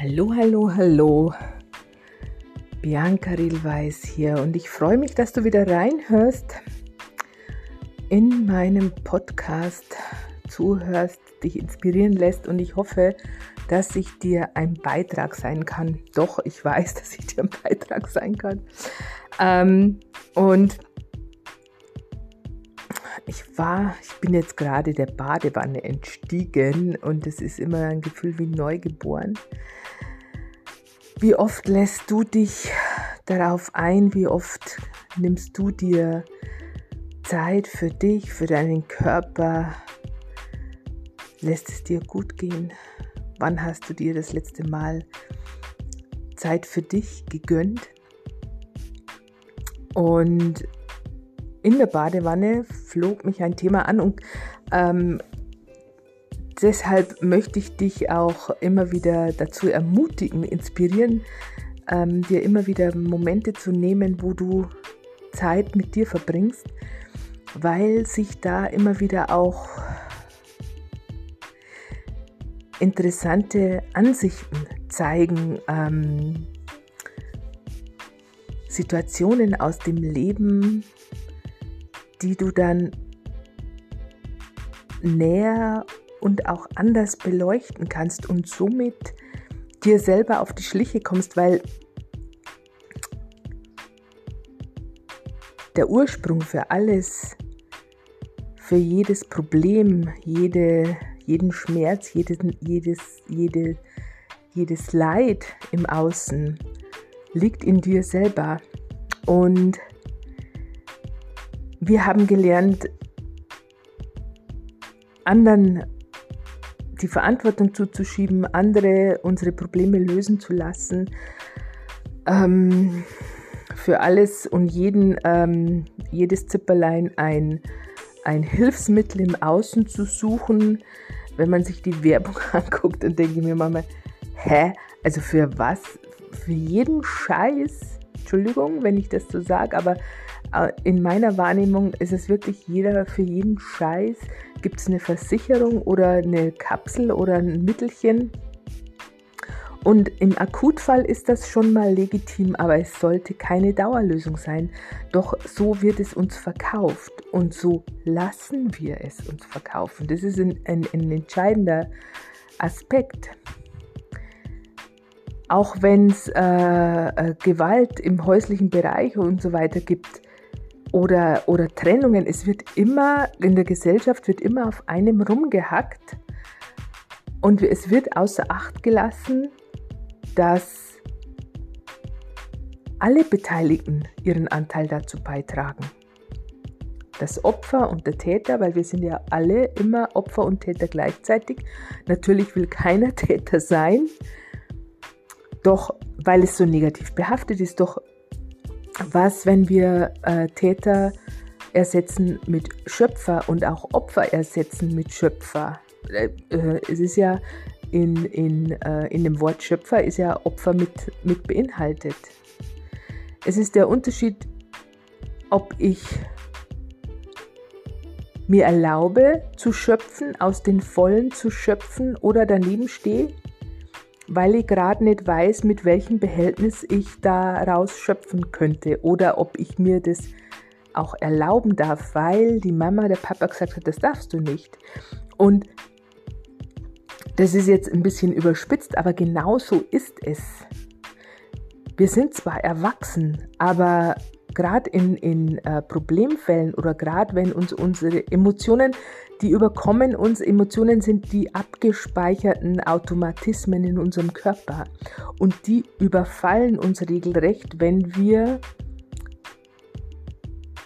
Hallo, hallo, hallo. Bianca Rilweis hier und ich freue mich, dass du wieder reinhörst in meinem Podcast, zuhörst, dich inspirieren lässt und ich hoffe, dass ich dir ein Beitrag sein kann. Doch, ich weiß, dass ich dir ein Beitrag sein kann. Ähm, und ich war, ich bin jetzt gerade der Badewanne entstiegen und es ist immer ein Gefühl wie neugeboren. Wie oft lässt du dich darauf ein? Wie oft nimmst du dir Zeit für dich, für deinen Körper? Lässt es dir gut gehen? Wann hast du dir das letzte Mal Zeit für dich gegönnt? Und in der Badewanne flog mich ein Thema an und ähm, deshalb möchte ich dich auch immer wieder dazu ermutigen, inspirieren, ähm, dir immer wieder Momente zu nehmen, wo du Zeit mit dir verbringst, weil sich da immer wieder auch interessante Ansichten zeigen, ähm, Situationen aus dem Leben, die du dann näher und auch anders beleuchten kannst und somit dir selber auf die Schliche kommst, weil der Ursprung für alles, für jedes Problem, jede, jeden Schmerz, jedes, jedes, jede, jedes Leid im Außen liegt in dir selber. Und wir haben gelernt, anderen die Verantwortung zuzuschieben, andere unsere Probleme lösen zu lassen, ähm, für alles und jeden, ähm, jedes Zipperlein ein, ein Hilfsmittel im Außen zu suchen. Wenn man sich die Werbung anguckt, dann denke ich mir manchmal, hä? Also für was? Für jeden Scheiß? Entschuldigung, wenn ich das so sage, aber in meiner Wahrnehmung ist es wirklich jeder für jeden Scheiß. Gibt es eine Versicherung oder eine Kapsel oder ein Mittelchen? Und im Akutfall ist das schon mal legitim, aber es sollte keine Dauerlösung sein. Doch so wird es uns verkauft und so lassen wir es uns verkaufen. Das ist ein, ein, ein entscheidender Aspekt. Auch wenn es äh, äh, Gewalt im häuslichen Bereich und so weiter gibt, oder, oder Trennungen. Es wird immer, in der Gesellschaft wird immer auf einem rumgehackt und es wird außer Acht gelassen, dass alle Beteiligten ihren Anteil dazu beitragen. Das Opfer und der Täter, weil wir sind ja alle immer Opfer und Täter gleichzeitig. Natürlich will keiner Täter sein, doch weil es so negativ behaftet ist, doch was, wenn wir äh, Täter ersetzen mit Schöpfer und auch Opfer ersetzen mit Schöpfer? Äh, äh, es ist ja in, in, äh, in dem Wort Schöpfer ist ja Opfer mit, mit beinhaltet. Es ist der Unterschied, ob ich mir erlaube zu schöpfen, aus den Vollen zu schöpfen oder daneben stehe weil ich gerade nicht weiß, mit welchem Behältnis ich daraus schöpfen könnte oder ob ich mir das auch erlauben darf, weil die Mama, der Papa gesagt hat, das darfst du nicht. Und das ist jetzt ein bisschen überspitzt, aber genau so ist es. Wir sind zwar erwachsen, aber gerade in, in äh, Problemfällen oder gerade wenn uns unsere Emotionen die überkommen uns. Emotionen sind die abgespeicherten Automatismen in unserem Körper und die überfallen uns regelrecht, wenn wir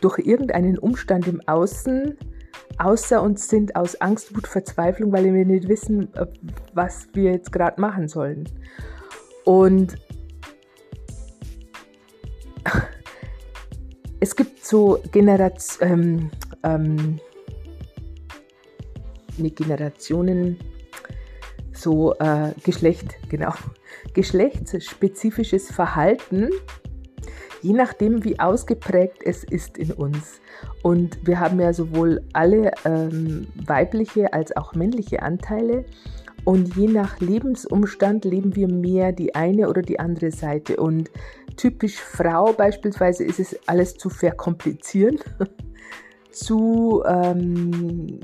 durch irgendeinen Umstand im Außen außer uns sind aus Angst, Wut, Verzweiflung, weil wir nicht wissen, was wir jetzt gerade machen sollen. Und es gibt so Generationen, ähm, ähm, mit Generationen so äh, Geschlecht, genau, geschlechtsspezifisches Verhalten, je nachdem, wie ausgeprägt es ist in uns. Und wir haben ja sowohl alle ähm, weibliche als auch männliche Anteile. Und je nach Lebensumstand leben wir mehr die eine oder die andere Seite. Und typisch Frau beispielsweise ist es alles zu verkomplizieren, zu ähm,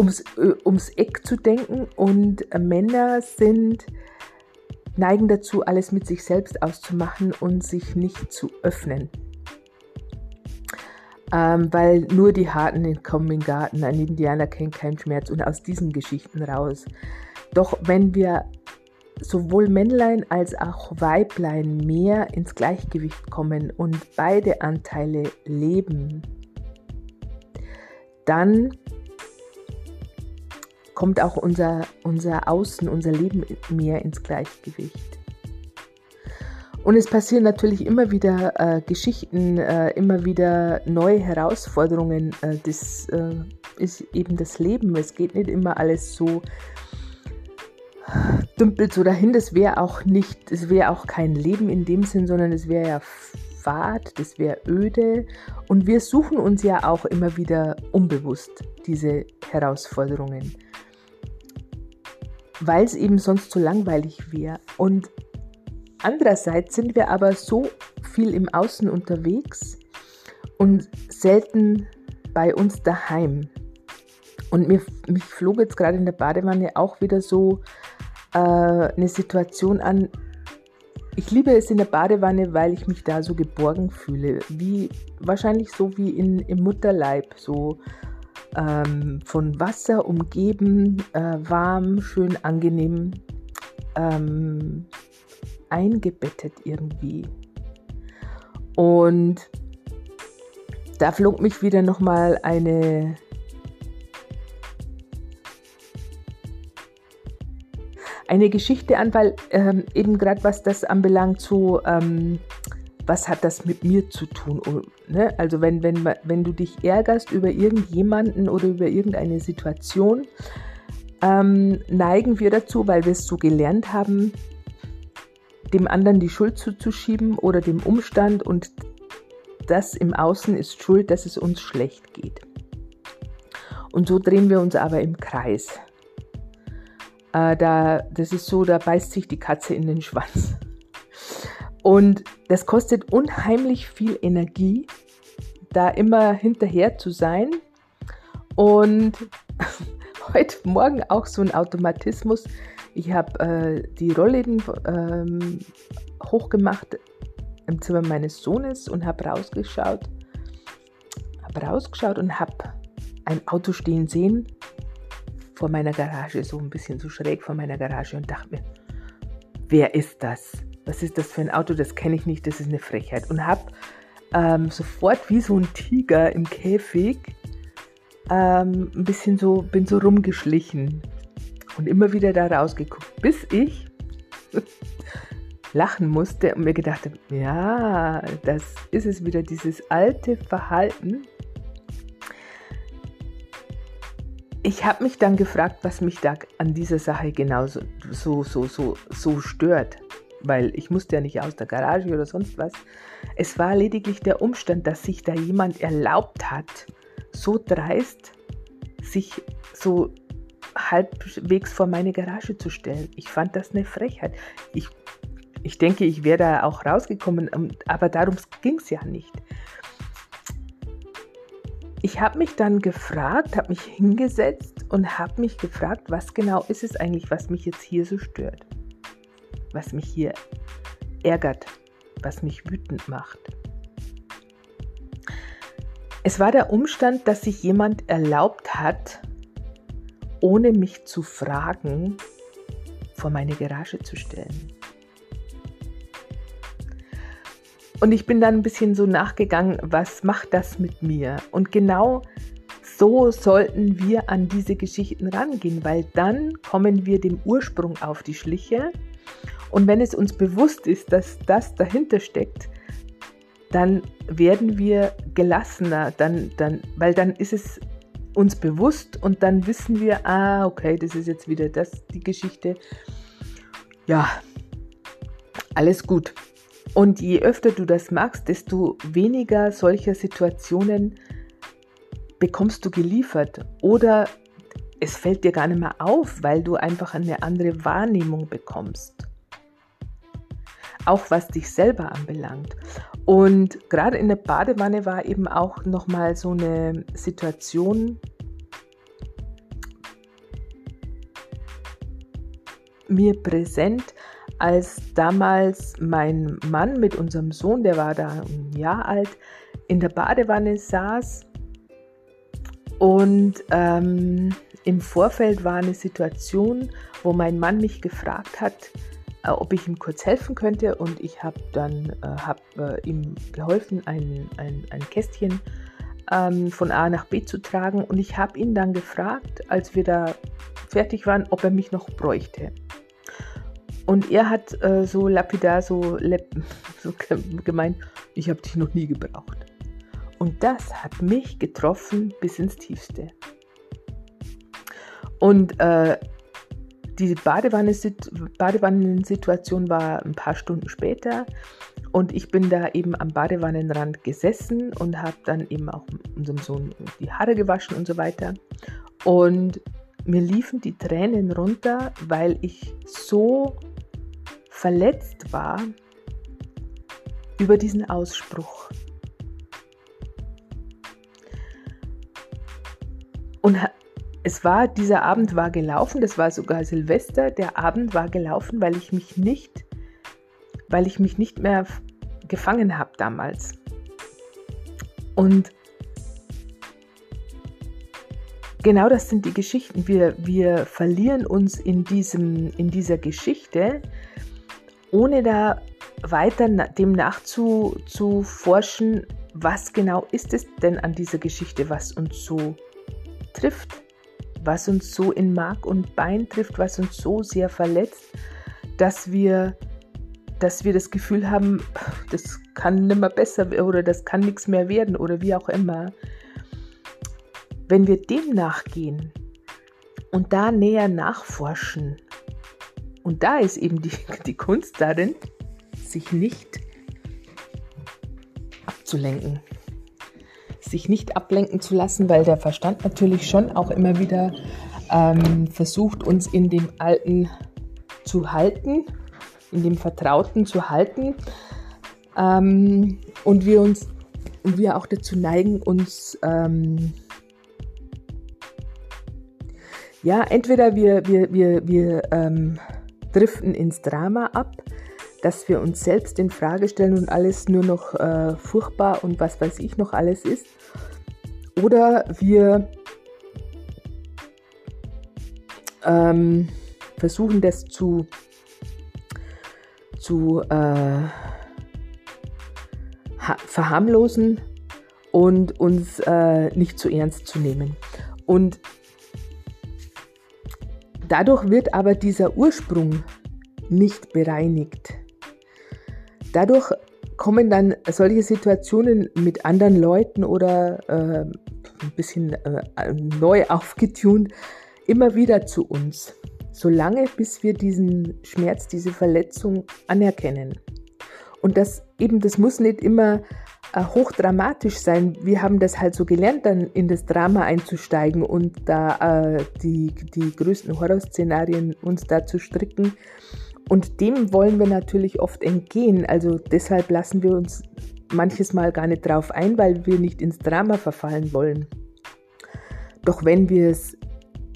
ums, äh, ums Eck zu denken. Und Männer sind neigen dazu, alles mit sich selbst auszumachen und sich nicht zu öffnen ähm, weil nur die Harten kommen in den Garten, ein Indianer kennt keinen Schmerz und aus diesen Geschichten raus. Doch wenn wir sowohl Männlein als auch Weiblein mehr ins Gleichgewicht kommen und beide Anteile leben, dann kommt auch unser, unser Außen, unser Leben mehr ins Gleichgewicht. Und es passieren natürlich immer wieder äh, Geschichten, äh, immer wieder neue Herausforderungen. Äh, das äh, ist eben das Leben. Es geht nicht immer alles so dümpelt so dahin. Das wäre auch nicht, es wäre auch kein Leben in dem Sinn, sondern es wäre ja Fahrt, das wäre öde. Und wir suchen uns ja auch immer wieder unbewusst diese Herausforderungen, weil es eben sonst zu langweilig wäre. Und Andererseits sind wir aber so viel im Außen unterwegs und selten bei uns daheim. Und mir, mich flog jetzt gerade in der Badewanne auch wieder so äh, eine Situation an. Ich liebe es in der Badewanne, weil ich mich da so geborgen fühle. Wie wahrscheinlich so wie in, im Mutterleib, so ähm, von Wasser umgeben, äh, warm, schön angenehm. Ähm, eingebettet irgendwie. Und da flog mich wieder nochmal eine eine Geschichte an, weil ähm, eben gerade was das anbelangt, so ähm, was hat das mit mir zu tun? Und, ne? Also wenn, wenn, wenn du dich ärgerst über irgendjemanden oder über irgendeine Situation, ähm, neigen wir dazu, weil wir es so gelernt haben, dem anderen die Schuld zuzuschieben oder dem Umstand und das im Außen ist schuld, dass es uns schlecht geht. Und so drehen wir uns aber im Kreis. Äh, da, das ist so, da beißt sich die Katze in den Schwanz. Und das kostet unheimlich viel Energie, da immer hinterher zu sein. Und heute Morgen auch so ein Automatismus. Ich habe äh, die Rollläden ähm, hochgemacht im Zimmer meines Sohnes und habe rausgeschaut, habe rausgeschaut und habe ein Auto stehen sehen vor meiner Garage, so ein bisschen so schräg vor meiner Garage und dachte mir, wer ist das? Was ist das für ein Auto? Das kenne ich nicht, das ist eine Frechheit. Und habe ähm, sofort wie so ein Tiger im Käfig ähm, ein bisschen so, bin so rumgeschlichen und immer wieder da rausgeguckt, bis ich lachen musste und mir gedacht habe, ja, das ist es wieder, dieses alte Verhalten. Ich habe mich dann gefragt, was mich da an dieser Sache genauso so, so, so, so stört, weil ich musste ja nicht aus der Garage oder sonst was. Es war lediglich der Umstand, dass sich da jemand erlaubt hat, so dreist, sich so halbwegs vor meine Garage zu stellen. Ich fand das eine Frechheit. Ich, ich denke, ich wäre da auch rausgekommen, aber darum ging es ja nicht. Ich habe mich dann gefragt, habe mich hingesetzt und habe mich gefragt, was genau ist es eigentlich, was mich jetzt hier so stört, was mich hier ärgert, was mich wütend macht. Es war der Umstand, dass sich jemand erlaubt hat, ohne mich zu fragen, vor meine Garage zu stellen. Und ich bin dann ein bisschen so nachgegangen, was macht das mit mir? Und genau so sollten wir an diese Geschichten rangehen, weil dann kommen wir dem Ursprung auf die Schliche. Und wenn es uns bewusst ist, dass das dahinter steckt, dann werden wir gelassener, dann, dann, weil dann ist es uns bewusst und dann wissen wir, ah, okay, das ist jetzt wieder das, die Geschichte. Ja, alles gut. Und je öfter du das machst, desto weniger solcher Situationen bekommst du geliefert. Oder es fällt dir gar nicht mehr auf, weil du einfach eine andere Wahrnehmung bekommst. Auch was dich selber anbelangt. Und gerade in der Badewanne war eben auch nochmal so eine Situation, mir präsent, als damals mein Mann mit unserem Sohn, der war da ein Jahr alt, in der Badewanne saß und ähm, im Vorfeld war eine Situation, wo mein Mann mich gefragt hat, äh, ob ich ihm kurz helfen könnte und ich habe dann äh, hab, äh, ihm geholfen, ein, ein, ein Kästchen ähm, von A nach B zu tragen und ich habe ihn dann gefragt, als wir da fertig waren, ob er mich noch bräuchte. Und er hat äh, so lapidar so, so gemeint, ich habe dich noch nie gebraucht. Und das hat mich getroffen bis ins Tiefste. Und äh, die Badewannensituation war ein paar Stunden später und ich bin da eben am Badewannenrand gesessen und habe dann eben auch unserem Sohn die Haare gewaschen und so weiter. Und mir liefen die Tränen runter, weil ich so verletzt war über diesen Ausspruch. Und es war, dieser Abend war gelaufen, das war sogar Silvester, der Abend war gelaufen, weil ich mich nicht, weil ich mich nicht mehr gefangen habe damals. Und genau das sind die Geschichten. Wir, wir verlieren uns in, diesem, in dieser Geschichte, ohne da weiter dem nachzuforschen, was genau ist es denn an dieser Geschichte, was uns so trifft, was uns so in Mark und Bein trifft, was uns so sehr verletzt, dass wir, dass wir das Gefühl haben, das kann nimmer besser oder das kann nichts mehr werden oder wie auch immer. Wenn wir dem nachgehen und da näher nachforschen, und da ist eben die, die Kunst darin, sich nicht abzulenken. Sich nicht ablenken zu lassen, weil der Verstand natürlich schon auch immer wieder ähm, versucht, uns in dem Alten zu halten, in dem Vertrauten zu halten. Ähm, und wir uns und wir auch dazu neigen, uns ähm, ja, entweder wir, wir, wir, wir ähm, driften ins Drama ab, dass wir uns selbst in Frage stellen und alles nur noch äh, furchtbar und was weiß ich noch alles ist. Oder wir ähm, versuchen das zu, zu äh, verharmlosen und uns äh, nicht zu ernst zu nehmen. Und Dadurch wird aber dieser Ursprung nicht bereinigt. Dadurch kommen dann solche Situationen mit anderen Leuten oder äh, ein bisschen äh, neu aufgetunt immer wieder zu uns, solange bis wir diesen Schmerz, diese Verletzung anerkennen. Und das eben, das muss nicht immer äh, hochdramatisch sein. Wir haben das halt so gelernt, dann in das Drama einzusteigen und da äh, die, die größten Horrorszenarien uns da zu stricken. Und dem wollen wir natürlich oft entgehen. Also deshalb lassen wir uns manches Mal gar nicht drauf ein, weil wir nicht ins Drama verfallen wollen. Doch wenn wir es,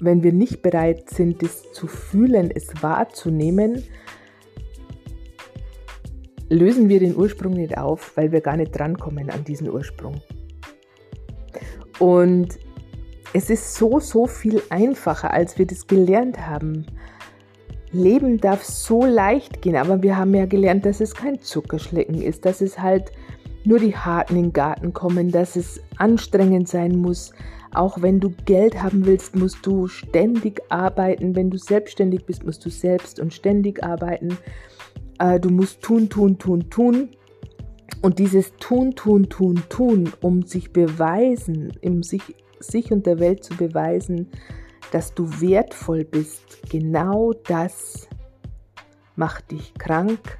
wenn wir nicht bereit sind, es zu fühlen, es wahrzunehmen, lösen wir den Ursprung nicht auf, weil wir gar nicht drankommen an diesen Ursprung. Und es ist so, so viel einfacher, als wir das gelernt haben. Leben darf so leicht gehen, aber wir haben ja gelernt, dass es kein Zuckerschlecken ist, dass es halt nur die Harten in den Garten kommen, dass es anstrengend sein muss. Auch wenn du Geld haben willst, musst du ständig arbeiten. Wenn du selbstständig bist, musst du selbst und ständig arbeiten. Äh, du musst tun, tun, tun, tun. Und dieses Tun, Tun, Tun, Tun, um sich beweisen, um sich, sich und der Welt zu beweisen, dass du wertvoll bist, genau das macht dich krank,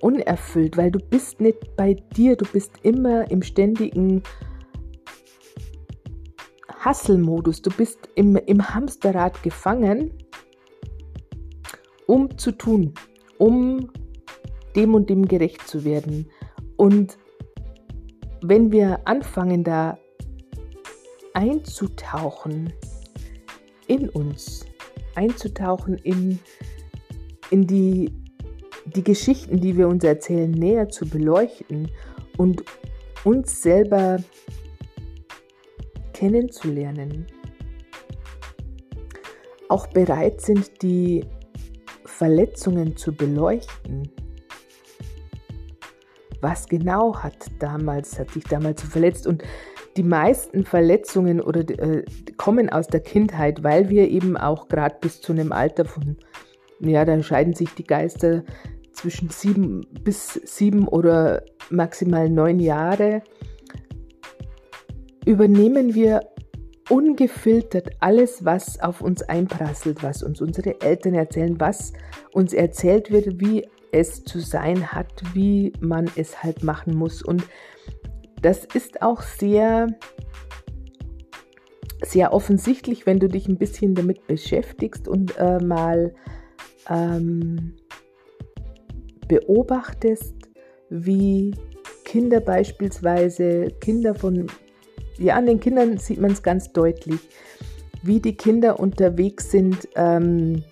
unerfüllt, weil du bist nicht bei dir, du bist immer im ständigen Hustle-Modus. Du bist im, im Hamsterrad gefangen, um zu tun, um dem und dem gerecht zu werden. Und wenn wir anfangen, da einzutauchen in uns, einzutauchen in, in die, die Geschichten, die wir uns erzählen, näher zu beleuchten und uns selber kennenzulernen, auch bereit sind, die Verletzungen zu beleuchten. Was genau hat damals, hat dich damals verletzt? Und die meisten Verletzungen oder äh, kommen aus der Kindheit, weil wir eben auch gerade bis zu einem Alter von, ja, da scheiden sich die Geister zwischen sieben bis sieben oder maximal neun Jahre, übernehmen wir ungefiltert alles, was auf uns einprasselt, was uns unsere Eltern erzählen, was uns erzählt wird, wie es zu sein hat, wie man es halt machen muss. Und das ist auch sehr, sehr offensichtlich, wenn du dich ein bisschen damit beschäftigst und äh, mal ähm, beobachtest, wie Kinder beispielsweise, Kinder von, ja, an den Kindern sieht man es ganz deutlich, wie die Kinder unterwegs sind ähm,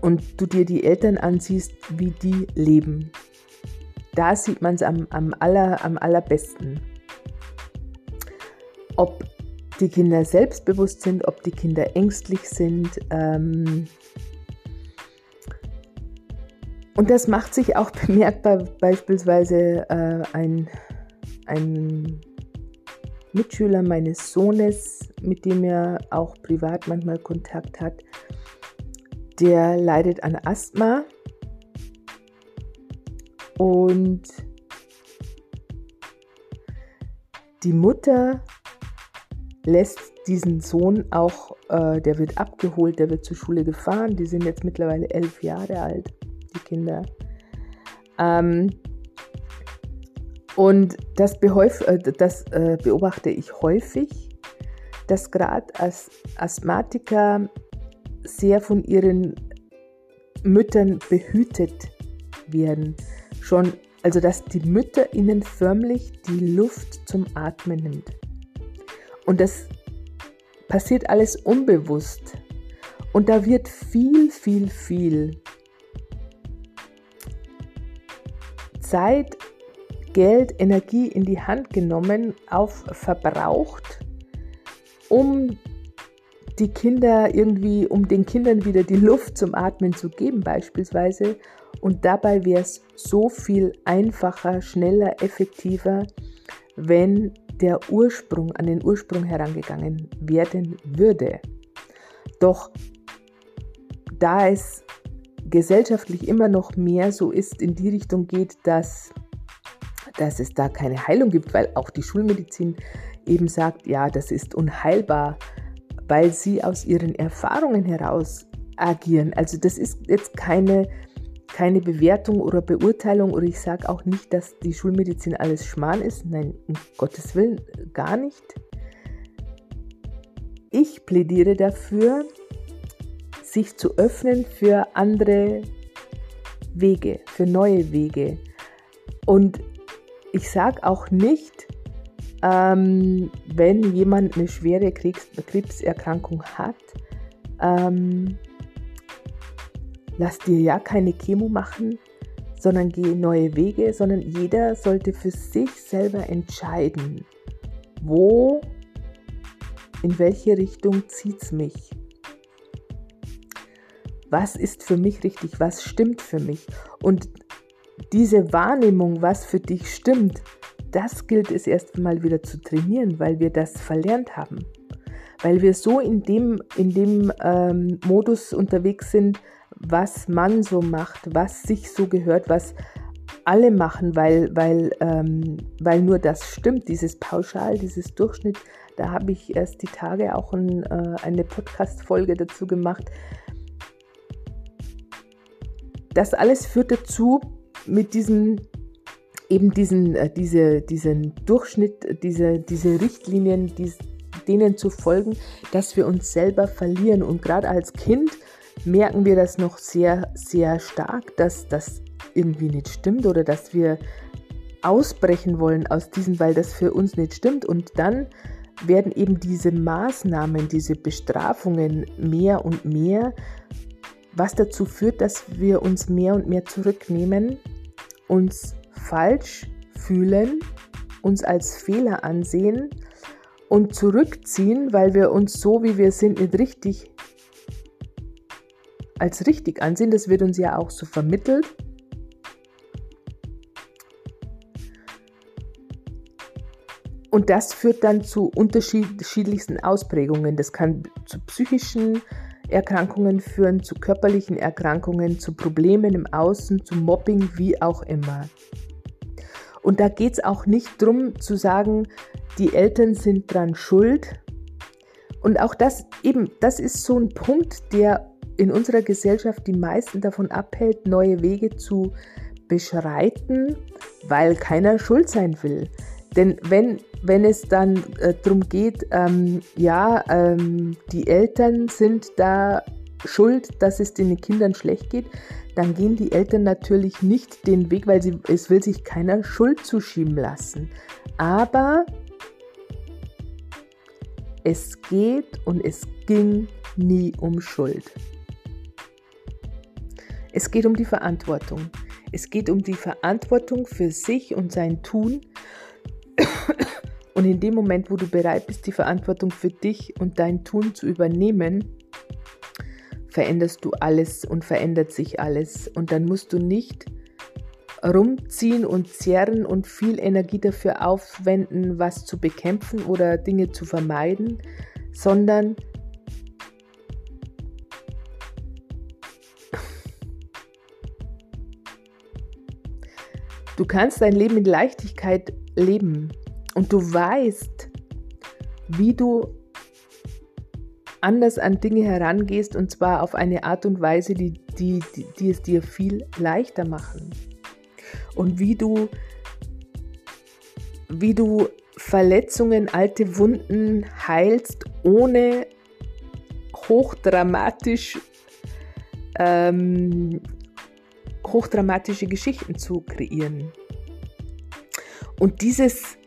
und du dir die Eltern ansiehst, wie die leben. Da sieht man es am, am, aller, am allerbesten. Ob die Kinder selbstbewusst sind, ob die Kinder ängstlich sind, ähm, und das macht sich auch bemerkbar, beispielsweise äh, ein, ein Mitschüler meines Sohnes, mit dem er auch privat manchmal Kontakt hat, der leidet an Asthma und die Mutter lässt diesen Sohn auch, äh, der wird abgeholt, der wird zur Schule gefahren, die sind jetzt mittlerweile elf Jahre alt die Kinder. Ähm, und das, äh, das äh, beobachte ich häufig, dass gerade als Asthmatiker sehr von ihren Müttern behütet werden. Schon, also dass die Mütter ihnen förmlich die Luft zum Atmen nimmt. Und das passiert alles unbewusst. Und da wird viel, viel, viel Zeit, Geld, Energie in die Hand genommen, auf verbraucht, um die Kinder irgendwie, um den Kindern wieder die Luft zum Atmen zu geben beispielsweise. Und dabei wäre es so viel einfacher, schneller, effektiver, wenn der Ursprung an den Ursprung herangegangen werden würde. Doch da es gesellschaftlich immer noch mehr so ist, in die Richtung geht, dass, dass es da keine Heilung gibt, weil auch die Schulmedizin eben sagt, ja, das ist unheilbar, weil sie aus ihren Erfahrungen heraus agieren. Also das ist jetzt keine, keine Bewertung oder Beurteilung oder ich sage auch nicht, dass die Schulmedizin alles Schmarrn ist. Nein, um Gottes Willen gar nicht. Ich plädiere dafür, sich zu öffnen für andere Wege, für neue Wege. Und ich sage auch nicht, ähm, wenn jemand eine schwere Krebs Krebserkrankung hat, ähm, lass dir ja keine Chemo machen, sondern geh neue Wege, sondern jeder sollte für sich selber entscheiden, wo, in welche Richtung zieht es mich was ist für mich richtig, was stimmt für mich. Und diese Wahrnehmung, was für dich stimmt, das gilt es erst mal wieder zu trainieren, weil wir das verlernt haben. Weil wir so in dem, in dem ähm, Modus unterwegs sind, was man so macht, was sich so gehört, was alle machen, weil, weil, ähm, weil nur das stimmt, dieses Pauschal, dieses Durchschnitt. Da habe ich erst die Tage auch ein, äh, eine Podcast-Folge dazu gemacht, das alles führt dazu, mit diesem eben diesen, äh, diese, diesen Durchschnitt, diese, diese Richtlinien, dies, denen zu folgen, dass wir uns selber verlieren. Und gerade als Kind merken wir das noch sehr, sehr stark, dass das irgendwie nicht stimmt oder dass wir ausbrechen wollen aus diesem, weil das für uns nicht stimmt. Und dann werden eben diese Maßnahmen, diese Bestrafungen mehr und mehr, was dazu führt, dass wir uns mehr und mehr zurücknehmen, uns falsch fühlen, uns als Fehler ansehen und zurückziehen, weil wir uns so, wie wir sind, nicht richtig als richtig ansehen. Das wird uns ja auch so vermittelt. Und das führt dann zu unterschiedlichsten Ausprägungen. Das kann zu psychischen Erkrankungen führen, zu körperlichen Erkrankungen, zu Problemen im Außen, zu Mobbing, wie auch immer. Und da geht es auch nicht darum zu sagen, die Eltern sind dran schuld. Und auch das eben, das ist so ein Punkt, der in unserer Gesellschaft die meisten davon abhält, neue Wege zu beschreiten, weil keiner schuld sein will. Denn wenn, wenn es dann äh, darum geht, ähm, ja, ähm, die Eltern sind da schuld, dass es den Kindern schlecht geht, dann gehen die Eltern natürlich nicht den Weg, weil sie, es will sich keiner Schuld zuschieben lassen. Aber es geht und es ging nie um Schuld. Es geht um die Verantwortung. Es geht um die Verantwortung für sich und sein Tun und in dem Moment, wo du bereit bist, die Verantwortung für dich und dein Tun zu übernehmen, veränderst du alles und verändert sich alles. Und dann musst du nicht rumziehen und zerren und viel Energie dafür aufwenden, was zu bekämpfen oder Dinge zu vermeiden, sondern du kannst dein Leben in Leichtigkeit leben und du weißt, wie du anders an Dinge herangehst und zwar auf eine Art und Weise, die, die, die, die es dir viel leichter machen. Und wie du, wie du Verletzungen, alte Wunden heilst, ohne hochdramatisch, ähm, hochdramatische Geschichten zu kreieren. Und dieses,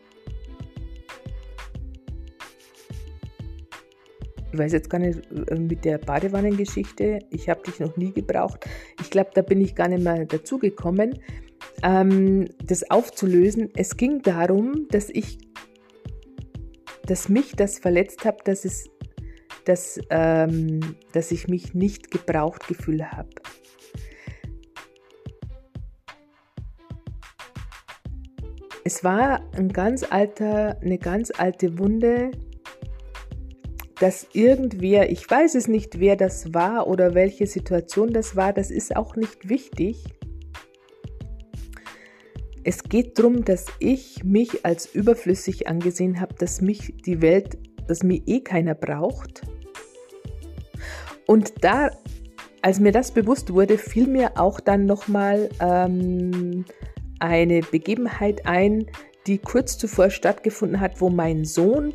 ich weiß jetzt gar nicht äh, mit der Badewannengeschichte, ich habe dich noch nie gebraucht. Ich glaube, da bin ich gar nicht mehr dazu gekommen, ähm, das aufzulösen. Es ging darum, dass ich, dass mich das verletzt habe, dass es, dass, ähm, dass ich mich nicht gebraucht gefühlt habe. Es war ein ganz alter, eine ganz alte Wunde, dass irgendwer, ich weiß es nicht, wer das war oder welche Situation das war, das ist auch nicht wichtig. Es geht darum, dass ich mich als überflüssig angesehen habe, dass mich die Welt, dass mir eh keiner braucht. Und da, als mir das bewusst wurde, fiel mir auch dann nochmal ähm, eine Begebenheit ein, die kurz zuvor stattgefunden hat, wo mein Sohn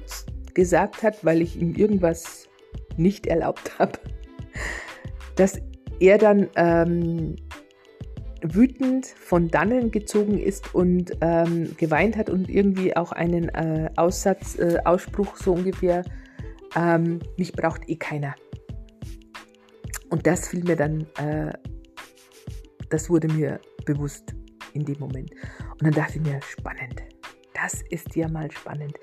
gesagt hat, weil ich ihm irgendwas nicht erlaubt habe, dass er dann ähm, wütend von dannen gezogen ist und ähm, geweint hat und irgendwie auch einen äh, Aussatz, äh, Ausspruch so ungefähr, ähm, mich braucht eh keiner. Und das fiel mir dann, äh, das wurde mir bewusst in dem Moment. Und dann dachte ich mir, spannend. Das ist ja mal spannend.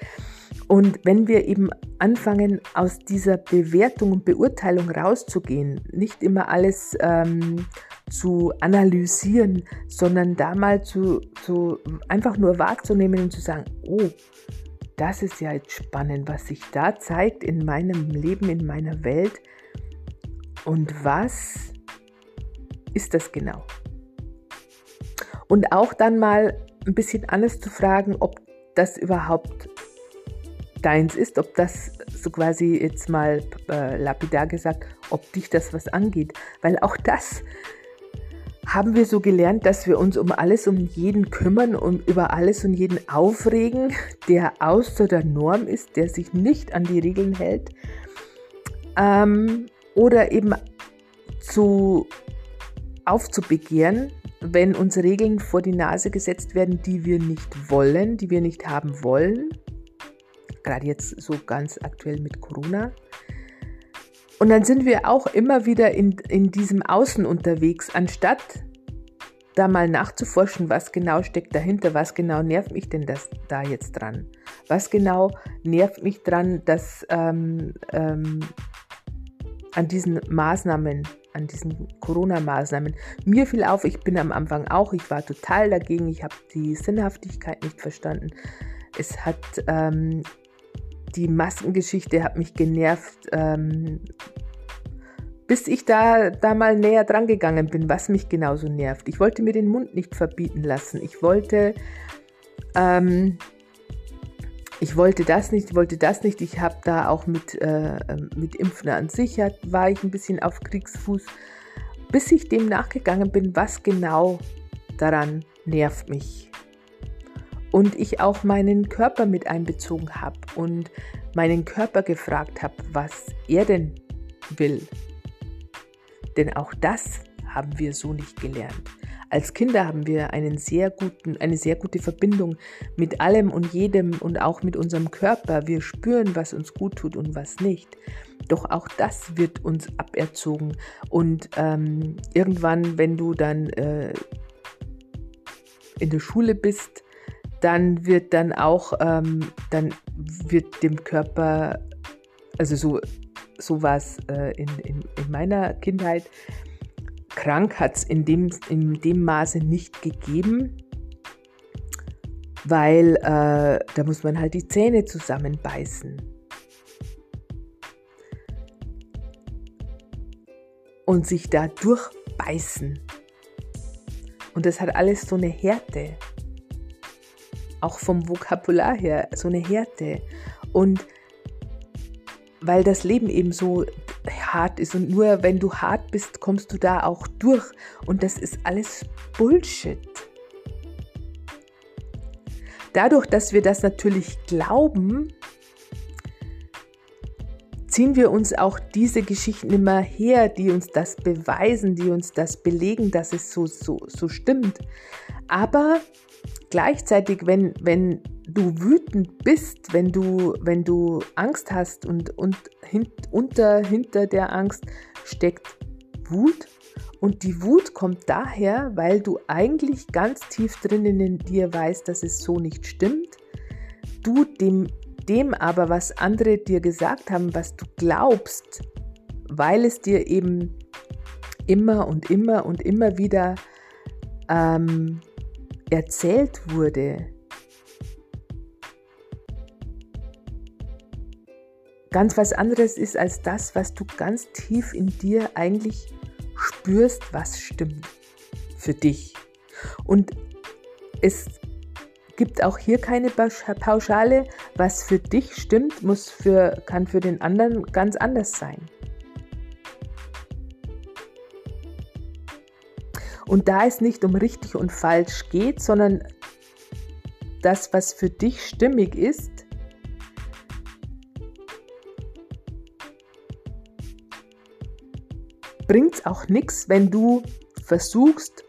Und wenn wir eben anfangen, aus dieser Bewertung und Beurteilung rauszugehen, nicht immer alles ähm, zu analysieren, sondern da mal zu, zu einfach nur wahrzunehmen und zu sagen, oh, das ist ja jetzt spannend, was sich da zeigt in meinem Leben, in meiner Welt. Und was ist das genau? Und auch dann mal ein bisschen anders zu fragen, ob das überhaupt deins ist, ob das so quasi jetzt mal äh, lapidar gesagt, ob dich das was angeht. Weil auch das haben wir so gelernt, dass wir uns um alles und jeden kümmern und über alles und jeden aufregen, der außer der Norm ist, der sich nicht an die Regeln hält. Ähm, oder eben zu aufzubegehren, wenn uns Regeln vor die Nase gesetzt werden, die wir nicht wollen, die wir nicht haben wollen. Gerade jetzt so ganz aktuell mit Corona. Und dann sind wir auch immer wieder in, in diesem Außen unterwegs, anstatt da mal nachzuforschen, was genau steckt dahinter, was genau nervt mich denn das da jetzt dran? Was genau nervt mich dran, dass ähm, ähm, an diesen Maßnahmen, an diesen Corona-Maßnahmen. Mir fiel auf, ich bin am Anfang auch, ich war total dagegen, ich habe die Sinnhaftigkeit nicht verstanden. Es hat ähm, die Maskengeschichte hat mich genervt, ähm, bis ich da, da mal näher dran gegangen bin, was mich genauso nervt. Ich wollte mir den Mund nicht verbieten lassen. Ich wollte, ähm, ich wollte das nicht, ich wollte das nicht. Ich habe da auch mit, äh, ähm, mit Impfen an sich, war ich ein bisschen auf Kriegsfuß, bis ich dem nachgegangen bin, was genau daran nervt mich und ich auch meinen Körper mit einbezogen habe und meinen Körper gefragt habe, was er denn will. Denn auch das haben wir so nicht gelernt. Als Kinder haben wir einen sehr guten, eine sehr gute Verbindung mit allem und jedem und auch mit unserem Körper. Wir spüren, was uns gut tut und was nicht. Doch auch das wird uns aberzogen. Und ähm, irgendwann, wenn du dann äh, in der Schule bist, dann wird dann auch, ähm, dann wird dem Körper, also so, so war es äh, in, in, in meiner Kindheit, krank hat es in dem, in dem Maße nicht gegeben, weil äh, da muss man halt die Zähne zusammenbeißen. Und sich da durchbeißen. Und das hat alles so eine Härte auch vom Vokabular her, so eine Härte. Und weil das Leben eben so hart ist und nur wenn du hart bist, kommst du da auch durch. Und das ist alles Bullshit. Dadurch, dass wir das natürlich glauben, ziehen wir uns auch diese Geschichten immer her, die uns das beweisen, die uns das belegen, dass es so, so, so stimmt. Aber gleichzeitig, wenn, wenn du wütend bist, wenn du, wenn du Angst hast und, und hint, unter, hinter der Angst steckt Wut. Und die Wut kommt daher, weil du eigentlich ganz tief drinnen in dir weißt, dass es so nicht stimmt. Du dem, dem aber, was andere dir gesagt haben, was du glaubst, weil es dir eben immer und immer und immer wieder ähm, erzählt wurde, ganz was anderes ist als das, was du ganz tief in dir eigentlich spürst, was stimmt für dich. Und es gibt auch hier keine Pauschale, was für dich stimmt, muss für, kann für den anderen ganz anders sein. Und da es nicht um richtig und falsch geht, sondern das, was für dich stimmig ist, bringt es auch nichts, wenn du versuchst,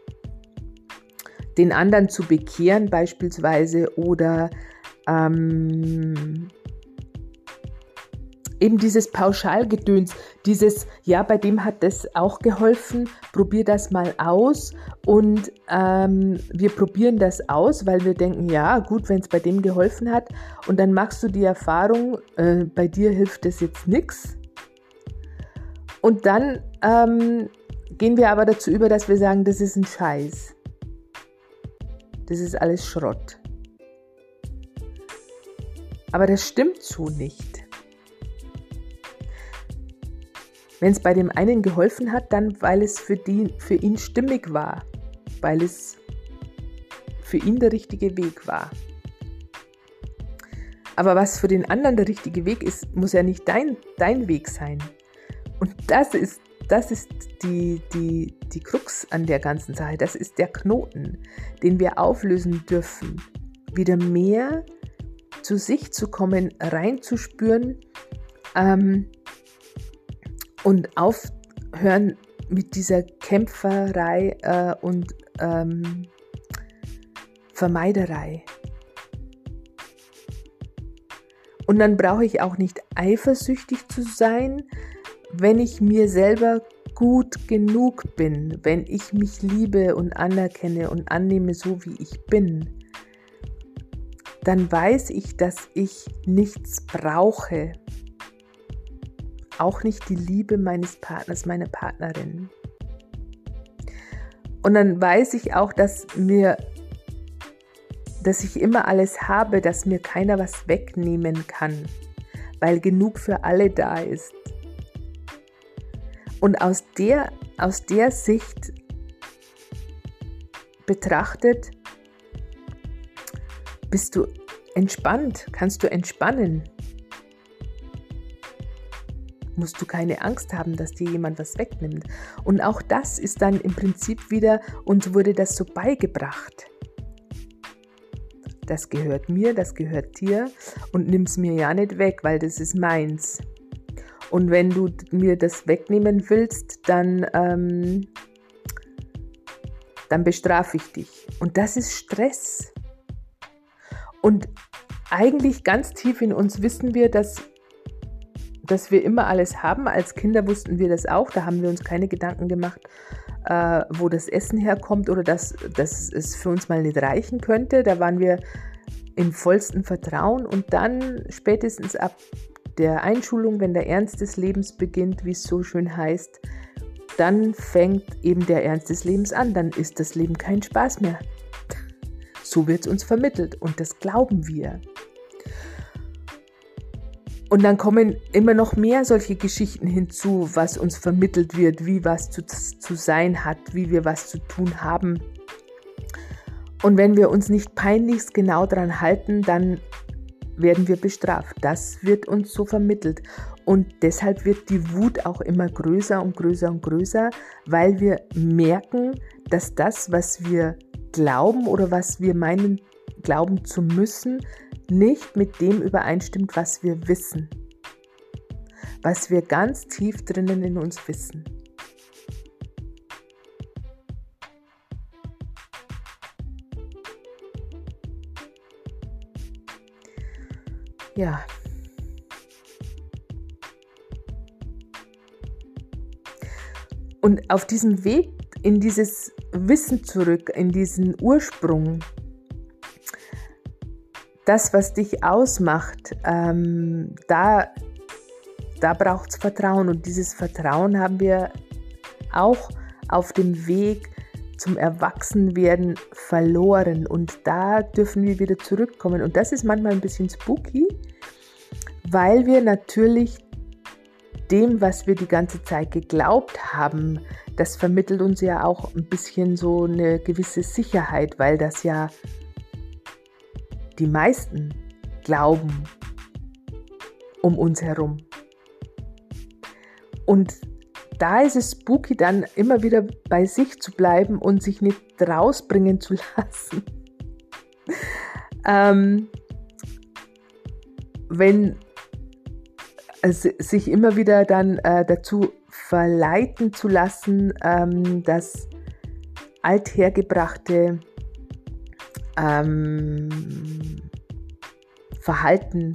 den anderen zu bekehren beispielsweise oder ähm, eben dieses Pauschalgedöns, dieses, ja, bei dem hat das auch geholfen, probier das mal aus und ähm, wir probieren das aus, weil wir denken, ja, gut, wenn es bei dem geholfen hat und dann machst du die Erfahrung, äh, bei dir hilft das jetzt nichts. Und dann ähm, gehen wir aber dazu über, dass wir sagen, das ist ein Scheiß. Das ist alles Schrott. Aber das stimmt so nicht. Wenn es bei dem einen geholfen hat, dann weil es für, die, für ihn stimmig war, weil es für ihn der richtige Weg war. Aber was für den anderen der richtige Weg ist, muss ja nicht dein, dein Weg sein. Und das ist das ist die, die, die Krux an der ganzen Sache. Das ist der Knoten, den wir auflösen dürfen. Wieder mehr zu sich zu kommen, reinzuspüren ähm, und aufhören mit dieser Kämpferei äh, und ähm, Vermeiderei. Und dann brauche ich auch nicht eifersüchtig zu sein, wenn ich mir selber gut genug bin, wenn ich mich liebe und anerkenne und annehme, so wie ich bin, dann weiß ich, dass ich nichts brauche. Auch nicht die Liebe meines Partners, meiner Partnerin. Und dann weiß ich auch, dass mir dass ich immer alles habe, dass mir keiner was wegnehmen kann, weil genug für alle da ist. Und aus der, aus der Sicht betrachtet, bist du entspannt, kannst du entspannen. Musst du keine Angst haben, dass dir jemand was wegnimmt. Und auch das ist dann im Prinzip wieder, uns wurde das so beigebracht das gehört mir, das gehört dir und nimm es mir ja nicht weg, weil das ist meins. Und wenn du mir das wegnehmen willst, dann, ähm, dann bestrafe ich dich. Und das ist Stress. Und eigentlich ganz tief in uns wissen wir, dass, dass wir immer alles haben. Als Kinder wussten wir das auch. Da haben wir uns keine Gedanken gemacht, äh, wo das Essen herkommt oder dass, dass es für uns mal nicht reichen könnte. Da waren wir im vollsten Vertrauen und dann spätestens ab der Einschulung, wenn der Ernst des Lebens beginnt, wie es so schön heißt, dann fängt eben der Ernst des Lebens an. Dann ist das Leben kein Spaß mehr. So wird es uns vermittelt und das glauben wir. Und dann kommen immer noch mehr solche Geschichten hinzu, was uns vermittelt wird, wie was zu, zu sein hat, wie wir was zu tun haben. Und wenn wir uns nicht peinlichst genau daran halten, dann werden wir bestraft. Das wird uns so vermittelt. Und deshalb wird die Wut auch immer größer und größer und größer, weil wir merken, dass das, was wir glauben oder was wir meinen, glauben zu müssen, nicht mit dem übereinstimmt, was wir wissen, was wir ganz tief drinnen in uns wissen. Ja. Und auf diesem Weg in dieses Wissen zurück, in diesen Ursprung, das, was dich ausmacht, ähm, da, da braucht es Vertrauen. Und dieses Vertrauen haben wir auch auf dem Weg zum Erwachsenwerden verloren. Und da dürfen wir wieder zurückkommen. Und das ist manchmal ein bisschen spooky, weil wir natürlich dem, was wir die ganze Zeit geglaubt haben, das vermittelt uns ja auch ein bisschen so eine gewisse Sicherheit, weil das ja die meisten glauben um uns herum. Und da ist es spooky, dann immer wieder bei sich zu bleiben und sich nicht rausbringen zu lassen. ähm, wenn sich immer wieder dann äh, dazu verleiten zu lassen, ähm, das althergebrachte ähm, Verhalten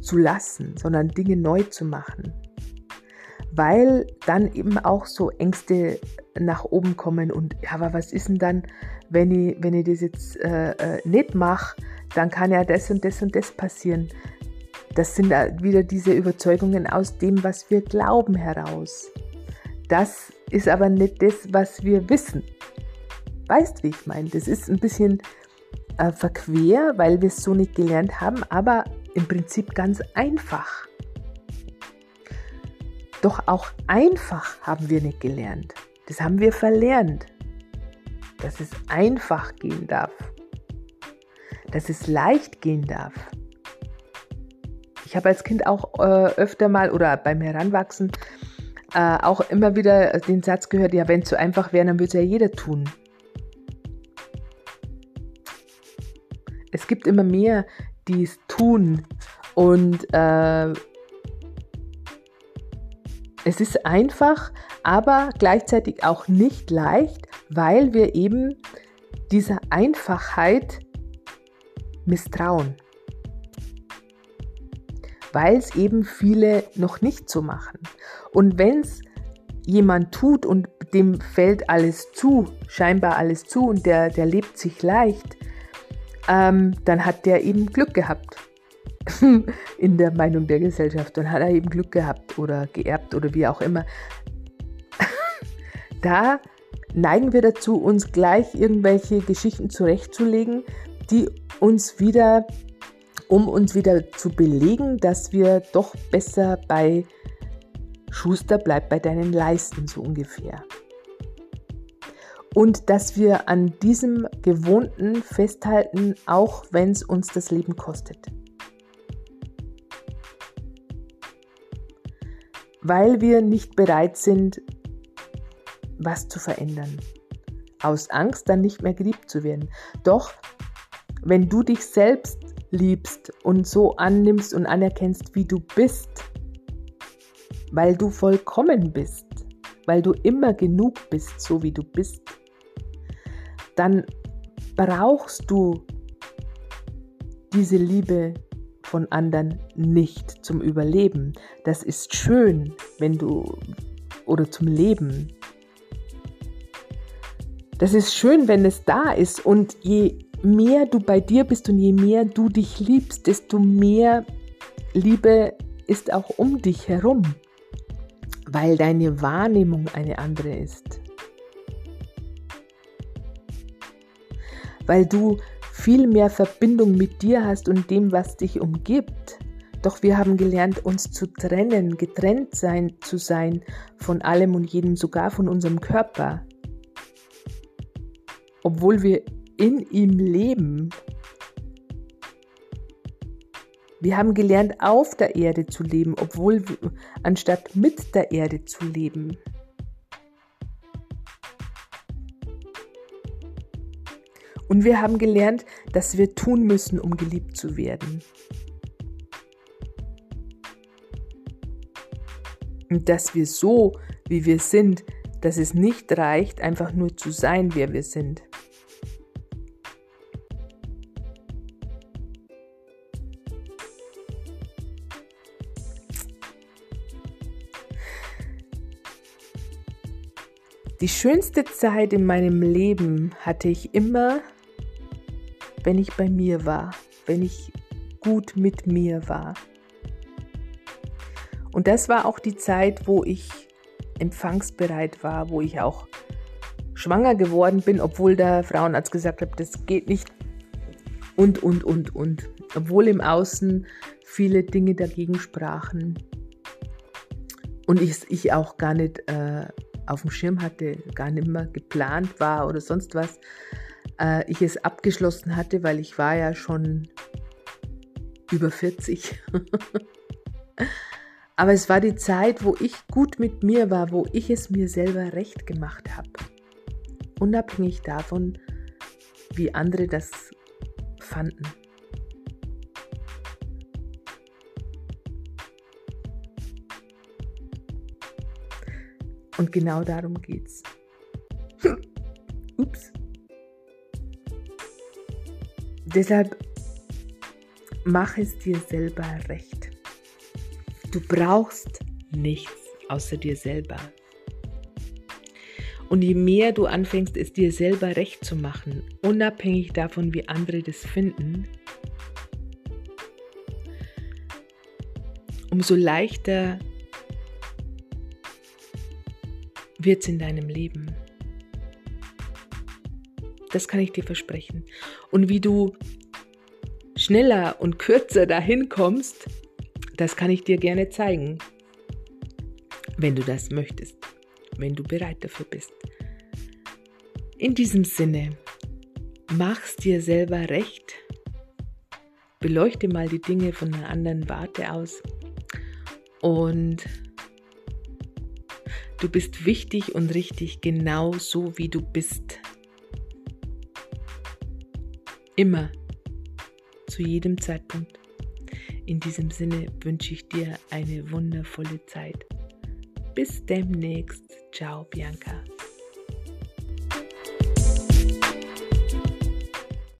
zu lassen, sondern Dinge neu zu machen. Weil dann eben auch so Ängste nach oben kommen und ja, aber was ist denn dann, wenn ich, wenn ich das jetzt äh, äh, nicht mache, dann kann ja das und das und das passieren. Das sind wieder diese Überzeugungen aus dem, was wir glauben heraus. Das ist aber nicht das, was wir wissen. Weißt, wie ich meine? Das ist ein bisschen äh, verquer, weil wir es so nicht gelernt haben, aber im Prinzip ganz einfach. Doch auch einfach haben wir nicht gelernt. Das haben wir verlernt. Dass es einfach gehen darf. Dass es leicht gehen darf Ich habe als Kind auch äh, öfter mal oder beim Heranwachsen äh, auch immer wieder den Satz gehört, ja, wenn es so einfach wäre, dann würde es ja jeder tun. Es gibt immer mehr, die es tun und äh, es ist einfach, aber gleichzeitig auch nicht leicht, weil wir eben dieser Einfachheit misstrauen. Weil es eben viele noch nicht so machen. Und wenn es jemand tut und dem fällt alles zu, scheinbar alles zu und der, der lebt sich leicht, ähm, dann hat der eben Glück gehabt. in der Meinung der Gesellschaft. Dann hat er eben Glück gehabt oder geerbt oder wie auch immer. da neigen wir dazu, uns gleich irgendwelche Geschichten zurechtzulegen, die uns wieder, um uns wieder zu belegen, dass wir doch besser bei Schuster bleibt bei deinen Leisten so ungefähr. Und dass wir an diesem Gewohnten festhalten, auch wenn es uns das Leben kostet. weil wir nicht bereit sind, was zu verändern. Aus Angst, dann nicht mehr geliebt zu werden. Doch, wenn du dich selbst liebst und so annimmst und anerkennst, wie du bist, weil du vollkommen bist, weil du immer genug bist, so wie du bist, dann brauchst du diese Liebe von anderen nicht zum Überleben. Das ist schön, wenn du oder zum Leben. Das ist schön, wenn es da ist und je mehr du bei dir bist und je mehr du dich liebst, desto mehr Liebe ist auch um dich herum, weil deine Wahrnehmung eine andere ist. Weil du viel mehr Verbindung mit dir hast und dem, was dich umgibt. Doch wir haben gelernt, uns zu trennen, getrennt sein zu sein von allem und jedem, sogar von unserem Körper. Obwohl wir in ihm leben. Wir haben gelernt, auf der Erde zu leben, obwohl anstatt mit der Erde zu leben. Und wir haben gelernt, dass wir tun müssen, um geliebt zu werden. Und dass wir so, wie wir sind, dass es nicht reicht, einfach nur zu sein, wer wir sind. Die schönste Zeit in meinem Leben hatte ich immer, wenn ich bei mir war, wenn ich gut mit mir war. Und das war auch die Zeit, wo ich empfangsbereit war, wo ich auch schwanger geworden bin, obwohl der Frauenarzt gesagt hat, das geht nicht. Und, und, und, und. Obwohl im Außen viele Dinge dagegen sprachen. Und ich, ich auch gar nicht äh, auf dem Schirm hatte, gar nicht mehr geplant war oder sonst was äh, ich es abgeschlossen hatte, weil ich war ja schon über 40. Aber es war die Zeit, wo ich gut mit mir war, wo ich es mir selber recht gemacht habe. Unabhängig davon, wie andere das fanden. Und genau darum geht's. Ups. Deshalb mach es dir selber recht. Du brauchst nichts außer dir selber. Und je mehr du anfängst, es dir selber recht zu machen, unabhängig davon, wie andere das finden, umso leichter wird es in deinem Leben. Das kann ich dir versprechen. Und wie du schneller und kürzer dahin kommst, das kann ich dir gerne zeigen, wenn du das möchtest, wenn du bereit dafür bist. In diesem Sinne, mach's dir selber recht beleuchte mal die Dinge von einer anderen Warte aus und du bist wichtig und richtig genau so, wie du bist. Immer, zu jedem Zeitpunkt. In diesem Sinne wünsche ich dir eine wundervolle Zeit. Bis demnächst. Ciao, Bianca.